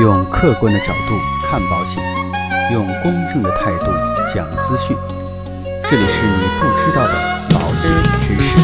用客观的角度看保险，用公正的态度讲资讯。这里是你不知道的保险知识。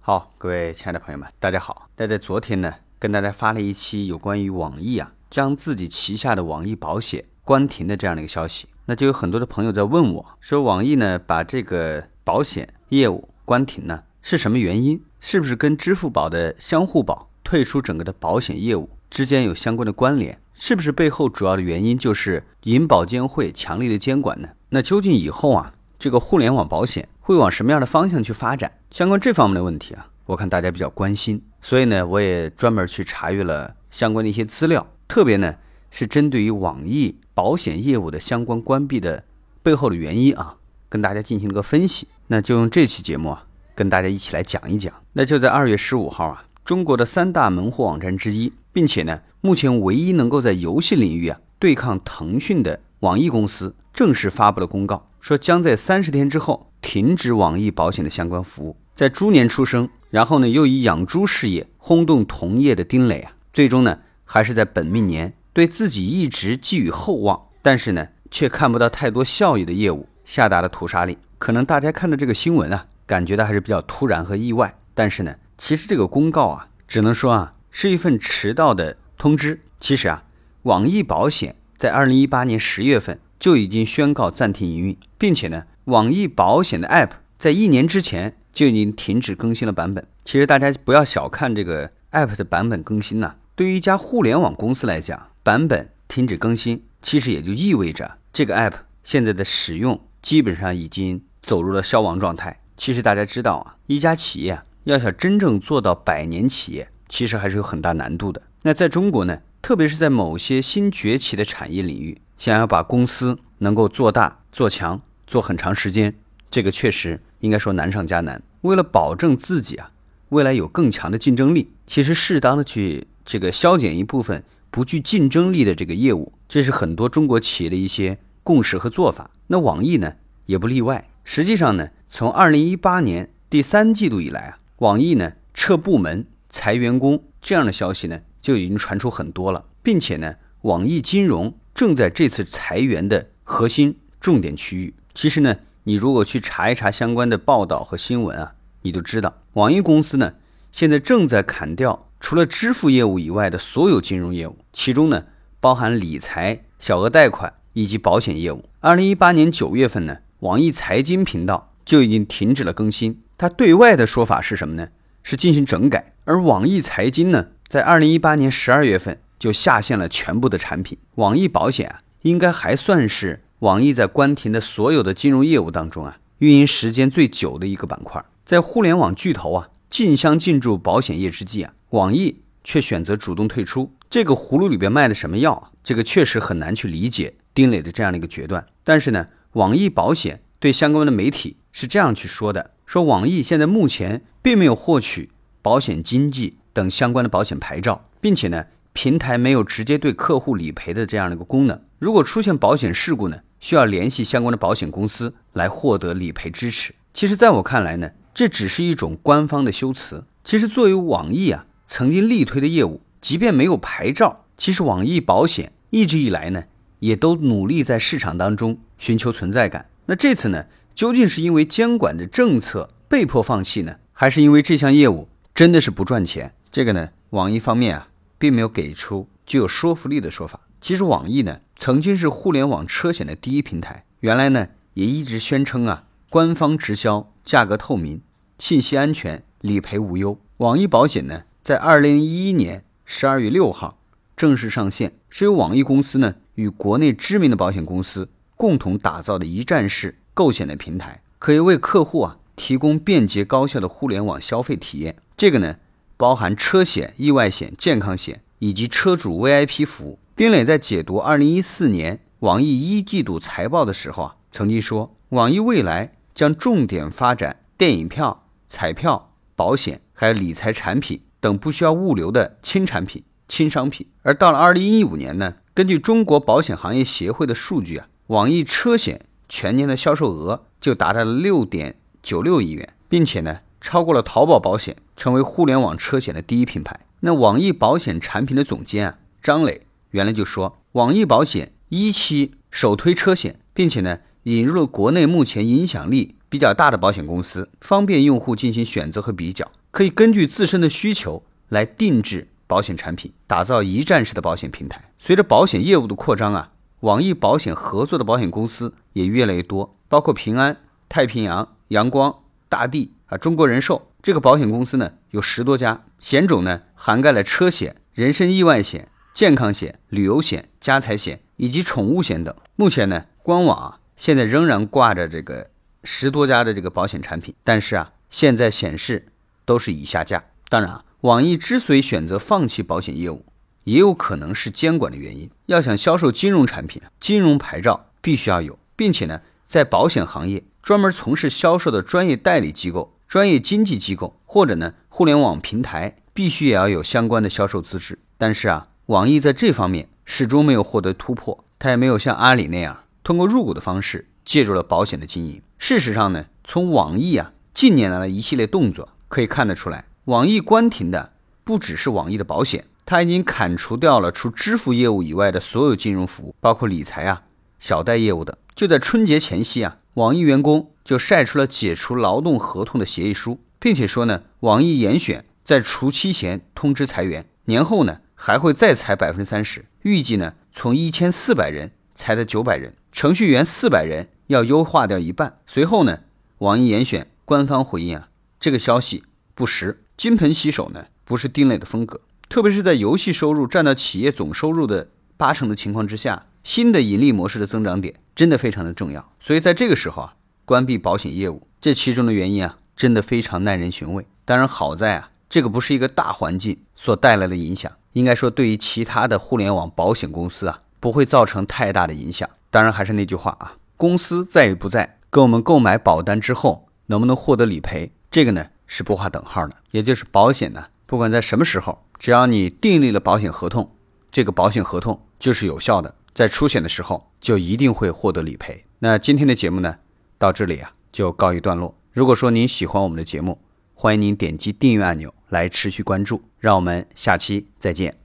好，各位亲爱的朋友们，大家好。那在昨天呢，跟大家发了一期有关于网易啊将自己旗下的网易保险关停的这样的一个消息。那就有很多的朋友在问我说，网易呢把这个保险业务关停呢是什么原因？是不是跟支付宝的相互保退出整个的保险业务之间有相关的关联？是不是背后主要的原因就是银保监会强力的监管呢？那究竟以后啊这个互联网保险会往什么样的方向去发展？相关这方面的问题啊，我看大家比较关心，所以呢，我也专门去查阅了相关的一些资料，特别呢是针对于网易保险业务的相关关闭的背后的原因啊，跟大家进行了个分析。那就用这期节目啊，跟大家一起来讲一讲。那就在二月十五号啊，中国的三大门户网站之一，并且呢，目前唯一能够在游戏领域啊对抗腾讯的网易公司，正式发布了公告，说将在三十天之后。停止网易保险的相关服务，在猪年出生，然后呢又以养猪事业轰动同业的丁磊啊，最终呢还是在本命年对自己一直寄予厚望，但是呢却看不到太多效益的业务下达了屠杀令。可能大家看到这个新闻啊，感觉到还是比较突然和意外，但是呢，其实这个公告啊，只能说啊是一份迟到的通知。其实啊，网易保险在二零一八年十月份就已经宣告暂停营运，并且呢。网易保险的 App 在一年之前就已经停止更新了版本。其实大家不要小看这个 App 的版本更新呐。对于一家互联网公司来讲，版本停止更新，其实也就意味着这个 App 现在的使用基本上已经走入了消亡状态。其实大家知道啊，一家企业要想真正做到百年企业，其实还是有很大难度的。那在中国呢，特别是在某些新崛起的产业领域，想要把公司能够做大做强。做很长时间，这个确实应该说难上加难。为了保证自己啊未来有更强的竞争力，其实适当的去这个削减一部分不具竞争力的这个业务，这是很多中国企业的一些共识和做法。那网易呢也不例外。实际上呢，从二零一八年第三季度以来啊，网易呢撤部门、裁员工这样的消息呢就已经传出很多了，并且呢，网易金融正在这次裁员的核心重点区域。其实呢，你如果去查一查相关的报道和新闻啊，你就知道，网易公司呢现在正在砍掉除了支付业务以外的所有金融业务，其中呢包含理财、小额贷款以及保险业务。二零一八年九月份呢，网易财经频道就已经停止了更新。它对外的说法是什么呢？是进行整改。而网易财经呢，在二零一八年十二月份就下线了全部的产品。网易保险啊，应该还算是。网易在关停的所有的金融业务当中啊，运营时间最久的一个板块，在互联网巨头啊竞相进驻保险业之际啊，网易却选择主动退出。这个葫芦里边卖的什么药？这个确实很难去理解丁磊的这样的一个决断。但是呢，网易保险对相关的媒体是这样去说的：说网易现在目前并没有获取保险经纪等相关的保险牌照，并且呢，平台没有直接对客户理赔的这样的一个功能。如果出现保险事故呢？需要联系相关的保险公司来获得理赔支持。其实，在我看来呢，这只是一种官方的修辞。其实，作为网易啊曾经力推的业务，即便没有牌照，其实网易保险一直以来呢，也都努力在市场当中寻求存在感。那这次呢，究竟是因为监管的政策被迫放弃呢，还是因为这项业务真的是不赚钱？这个呢，网易方面啊，并没有给出具有说服力的说法。其实，网易呢。曾经是互联网车险的第一平台，原来呢也一直宣称啊，官方直销，价格透明，信息安全，理赔无忧。网易保险呢，在二零一一年十二月六号正式上线，是由网易公司呢与国内知名的保险公司共同打造的一站式购险的平台，可以为客户啊提供便捷高效的互联网消费体验。这个呢，包含车险、意外险、健康险以及车主 VIP 服务。丁磊在解读二零一四年网易一季度财报的时候啊，曾经说，网易未来将重点发展电影票、彩票、保险，还有理财产品等不需要物流的轻产品、轻商品。而到了二零一五年呢，根据中国保险行业协会的数据啊，网易车险全年的销售额就达到了六点九六亿元，并且呢，超过了淘宝保险，成为互联网车险的第一品牌。那网易保险产品的总监啊，张磊原来就说，网易保险一期首推车险，并且呢，引入了国内目前影响力比较大的保险公司，方便用户进行选择和比较，可以根据自身的需求来定制保险产品，打造一站式的保险平台。随着保险业务的扩张啊，网易保险合作的保险公司也越来越多，包括平安、太平洋、阳光、大地啊，中国人寿这个保险公司呢有十多家，险种呢涵盖了车险、人身意外险、健康险、旅游险、家财险以及宠物险等。目前呢，官网啊现在仍然挂着这个十多家的这个保险产品，但是啊，现在显示都是已下架。当然啊，网易之所以选择放弃保险业务。也有可能是监管的原因。要想销售金融产品，金融牌照必须要有，并且呢，在保险行业专门从事销售的专业代理机构、专业经纪机构或者呢互联网平台，必须也要有相关的销售资质。但是啊，网易在这方面始终没有获得突破，它也没有像阿里那样通过入股的方式介入了保险的经营。事实上呢，从网易啊近年来的一系列动作可以看得出来，网易关停的不只是网易的保险。他已经砍除掉了除支付业务以外的所有金融服务，包括理财啊、小贷业务等。就在春节前夕啊，网易员工就晒出了解除劳动合同的协议书，并且说呢，网易严选在除期前通知裁员，年后呢还会再裁百分之三十，预计呢从一千四百人裁到九百人，程序员四百人要优化掉一半。随后呢，网易严选官方回应啊，这个消息不实，金盆洗手呢不是丁磊的风格。特别是在游戏收入占到企业总收入的八成的情况之下，新的盈利模式的增长点真的非常的重要。所以在这个时候啊，关闭保险业务，这其中的原因啊，真的非常耐人寻味。当然好在啊，这个不是一个大环境所带来的影响，应该说对于其他的互联网保险公司啊，不会造成太大的影响。当然还是那句话啊，公司在与不在，跟我们购买保单之后能不能获得理赔，这个呢是不划等号的。也就是保险呢，不管在什么时候。只要你订立了保险合同，这个保险合同就是有效的，在出险的时候就一定会获得理赔。那今天的节目呢，到这里啊就告一段落。如果说您喜欢我们的节目，欢迎您点击订阅按钮来持续关注。让我们下期再见。